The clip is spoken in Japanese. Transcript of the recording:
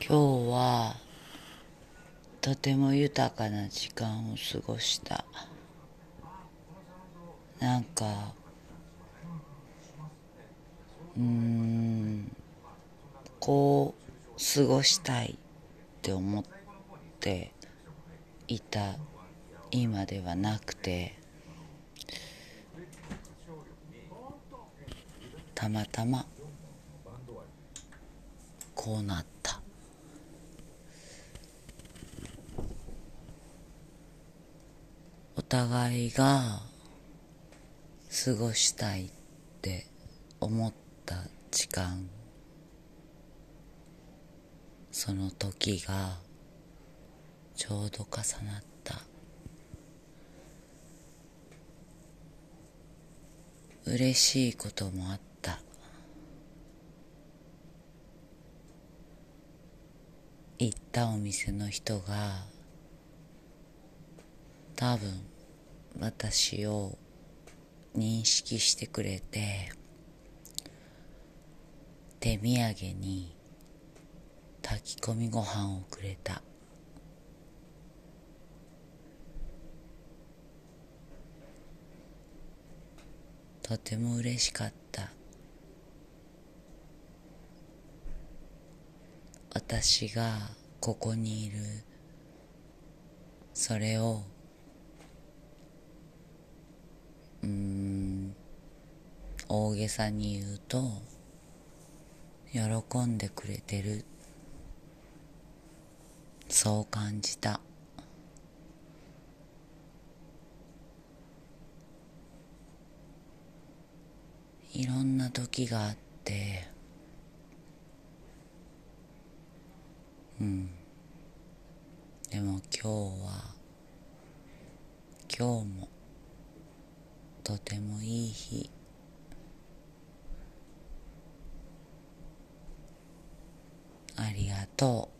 今日はとても豊かな時間を過ごした。なんかうんこう過ごしたいって思っていた今ではなくてたまたまこうなったお互いが過ごしたいって思った時間その時がちょうど重なった。嬉しいこともあった。行ったお店の人が多分私を認識してくれて手土産に炊き込みご飯をくれた。とても嬉しかった。私がここにいる。それをうん。大げさに言うと喜んでくれてる。そう感じた。いろんな時があってうん。でも今日は今日もとてもいい日。ありがとう。